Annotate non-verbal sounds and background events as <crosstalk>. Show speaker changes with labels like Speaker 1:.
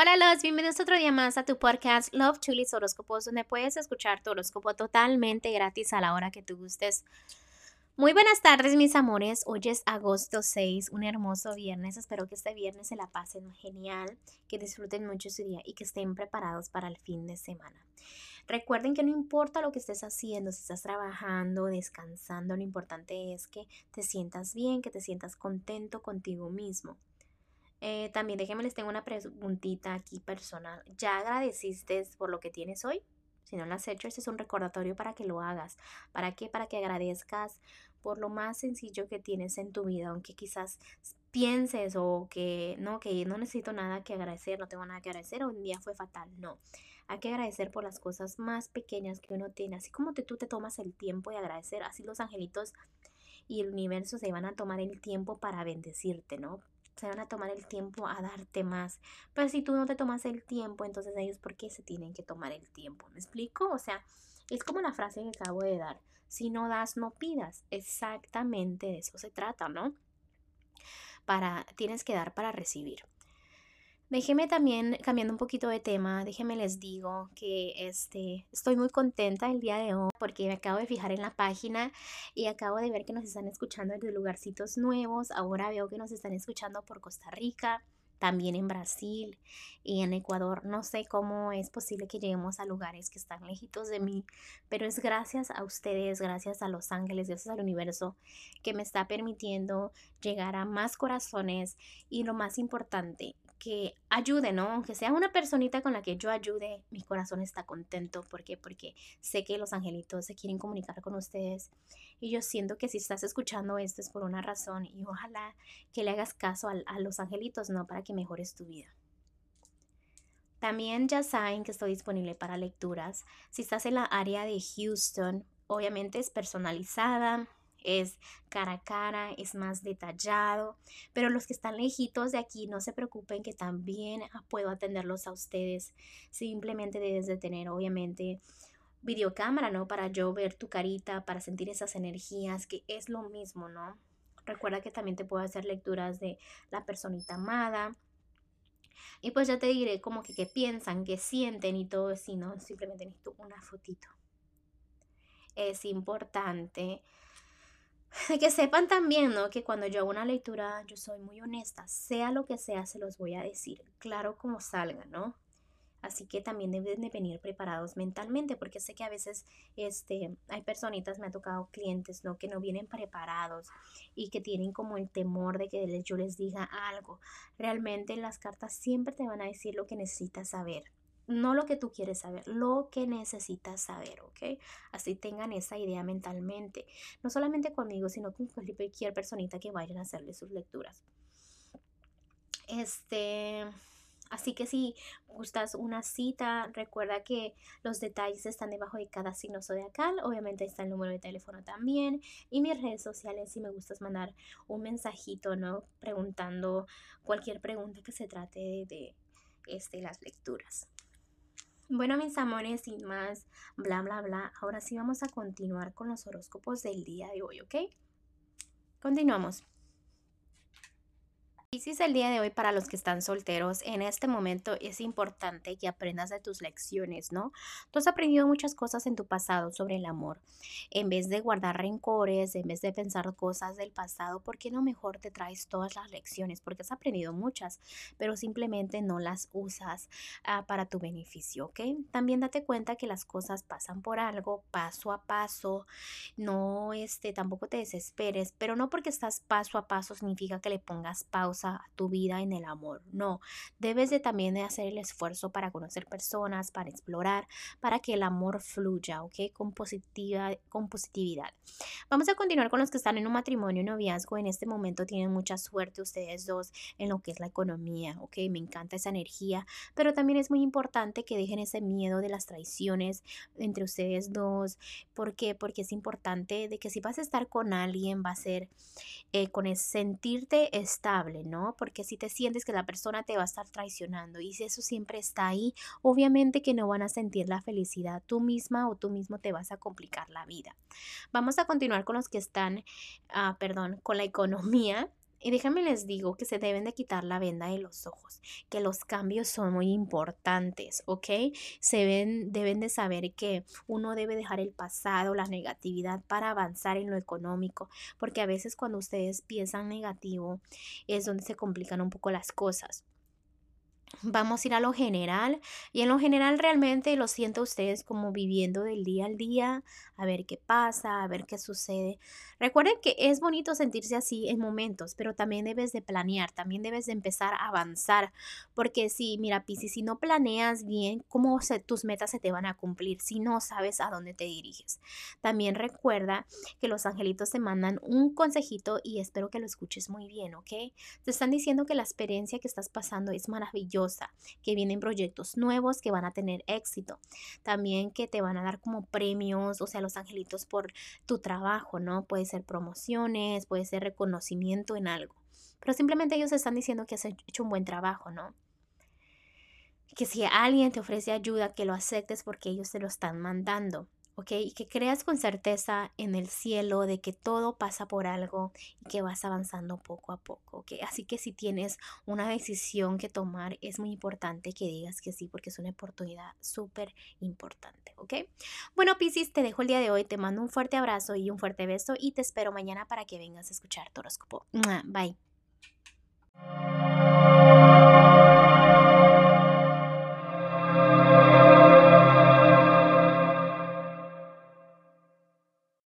Speaker 1: Hola los, bienvenidos otro día más a tu podcast Love Chulis Horóscopos, donde puedes escuchar tu horóscopo totalmente gratis a la hora que tú gustes. Muy buenas tardes mis amores, hoy es agosto 6, un hermoso viernes, espero que este viernes se la pasen genial, que disfruten mucho su día y que estén preparados para el fin de semana. Recuerden que no importa lo que estés haciendo, si estás trabajando, descansando, lo importante es que te sientas bien, que te sientas contento contigo mismo. Eh, también déjenme les tengo una preguntita aquí personal. ¿Ya agradeciste por lo que tienes hoy? Si no lo has hecho, este es un recordatorio para que lo hagas. ¿Para qué? Para que agradezcas por lo más sencillo que tienes en tu vida, aunque quizás pienses o que no, que no necesito nada que agradecer, no tengo nada que agradecer, o un día fue fatal. No, hay que agradecer por las cosas más pequeñas que uno tiene. Así como tú te tomas el tiempo de agradecer, así los angelitos y el universo se van a tomar el tiempo para bendecirte, ¿no? Se van a tomar el tiempo a darte más. Pero si tú no te tomas el tiempo, entonces ellos, ¿por qué se tienen que tomar el tiempo? ¿Me explico? O sea, es como la frase que acabo de dar. Si no das, no pidas. Exactamente de eso se trata, ¿no? Para, tienes que dar para recibir. Déjeme también, cambiando un poquito de tema, déjeme les digo que este, estoy muy contenta el día de hoy porque me acabo de fijar en la página y acabo de ver que nos están escuchando desde lugarcitos nuevos. Ahora veo que nos están escuchando por Costa Rica, también en Brasil y en Ecuador. No sé cómo es posible que lleguemos a lugares que están lejitos de mí, pero es gracias a ustedes, gracias a los ángeles, gracias al universo que me está permitiendo llegar a más corazones y lo más importante, que ayude, ¿no? Aunque sea una personita con la que yo ayude, mi corazón está contento. ¿Por qué? Porque sé que los angelitos se quieren comunicar con ustedes. Y yo siento que si estás escuchando esto es por una razón y ojalá que le hagas caso a, a los angelitos, ¿no? Para que mejores tu vida. También ya saben que estoy disponible para lecturas. Si estás en la área de Houston, obviamente es personalizada es cara a cara, es más detallado, pero los que están lejitos de aquí no se preocupen que también puedo atenderlos a ustedes. Simplemente debes de tener obviamente videocámara, ¿no? Para yo ver tu carita, para sentir esas energías, que es lo mismo, ¿no? Recuerda que también te puedo hacer lecturas de la personita amada. Y pues ya te diré como que qué piensan, qué sienten y todo así, ¿no? Simplemente necesito una fotito. Es importante <laughs> que sepan también, ¿no? Que cuando yo hago una lectura, yo soy muy honesta, sea lo que sea, se los voy a decir, claro como salga, ¿no? Así que también deben de venir preparados mentalmente, porque sé que a veces este, hay personitas, me ha tocado clientes, ¿no? Que no vienen preparados y que tienen como el temor de que yo les diga algo. Realmente las cartas siempre te van a decir lo que necesitas saber no lo que tú quieres saber, lo que necesitas saber, ¿ok? Así tengan esa idea mentalmente, no solamente conmigo, sino con cualquier personita que vayan a hacerle sus lecturas. Este, así que si gustas una cita, recuerda que los detalles están debajo de cada signo zodiacal, obviamente está el número de teléfono también y mis redes sociales si me gustas mandar un mensajito, ¿no? Preguntando cualquier pregunta que se trate de, este, las lecturas. Bueno, mis amores, sin más, bla, bla, bla, ahora sí vamos a continuar con los horóscopos del día de hoy, ¿ok? Continuamos. Es el día de hoy para los que están solteros. En este momento es importante que aprendas de tus lecciones, ¿no? Tú has aprendido muchas cosas en tu pasado sobre el amor. En vez de guardar rencores, en vez de pensar cosas del pasado, ¿por qué no mejor te traes todas las lecciones? Porque has aprendido muchas, pero simplemente no las usas ah, para tu beneficio, ¿ok? También date cuenta que las cosas pasan por algo, paso a paso. No, este, tampoco te desesperes, pero no porque estás paso a paso significa que le pongas pausa tu vida en el amor. No, debes de también de hacer el esfuerzo para conocer personas, para explorar, para que el amor fluya, ¿ok? Con, positiva, con positividad. Vamos a continuar con los que están en un matrimonio y noviazgo. En este momento tienen mucha suerte ustedes dos en lo que es la economía, ¿ok? Me encanta esa energía, pero también es muy importante que dejen ese miedo de las traiciones entre ustedes dos. Porque es importante de que si vas a estar con alguien va a ser eh, con el sentirte estable, ¿no? Porque si te sientes que la persona te va a estar traicionando y si eso siempre está ahí, obviamente que no van a sentir la felicidad tú misma o tú mismo te vas a complicar la vida. Vamos a continuar con los que están, ah, perdón, con la economía Y déjame les digo que se deben de quitar la venda de los ojos, que los cambios son muy importantes, ¿ok? Se ven, deben de saber que uno debe dejar el pasado, la negatividad para avanzar en lo económico, porque a veces cuando ustedes piensan negativo es donde se complican un poco las cosas. Vamos a ir a lo general y en lo general realmente lo siento ustedes como viviendo del día al día, a ver qué pasa, a ver qué sucede. Recuerden que es bonito sentirse así en momentos, pero también debes de planear, también debes de empezar a avanzar, porque si, mira, Pisi, si no planeas bien, ¿cómo se, tus metas se te van a cumplir si no sabes a dónde te diriges? También recuerda que los angelitos te mandan un consejito y espero que lo escuches muy bien, ¿ok? Te están diciendo que la experiencia que estás pasando es que vienen proyectos nuevos que van a tener éxito, también que te van a dar como premios, o sea, los angelitos por tu trabajo, ¿no? Puede ser promociones, puede ser reconocimiento en algo. Pero simplemente ellos están diciendo que has hecho un buen trabajo, ¿no? Que si alguien te ofrece ayuda, que lo aceptes porque ellos te lo están mandando. ¿Ok? Y que creas con certeza en el cielo de que todo pasa por algo y que vas avanzando poco a poco, ¿ok? Así que si tienes una decisión que tomar, es muy importante que digas que sí, porque es una oportunidad súper importante, ¿ok? Bueno, Piscis, te dejo el día de hoy, te mando un fuerte abrazo y un fuerte beso y te espero mañana para que vengas a escuchar tu horóscopo. Bye.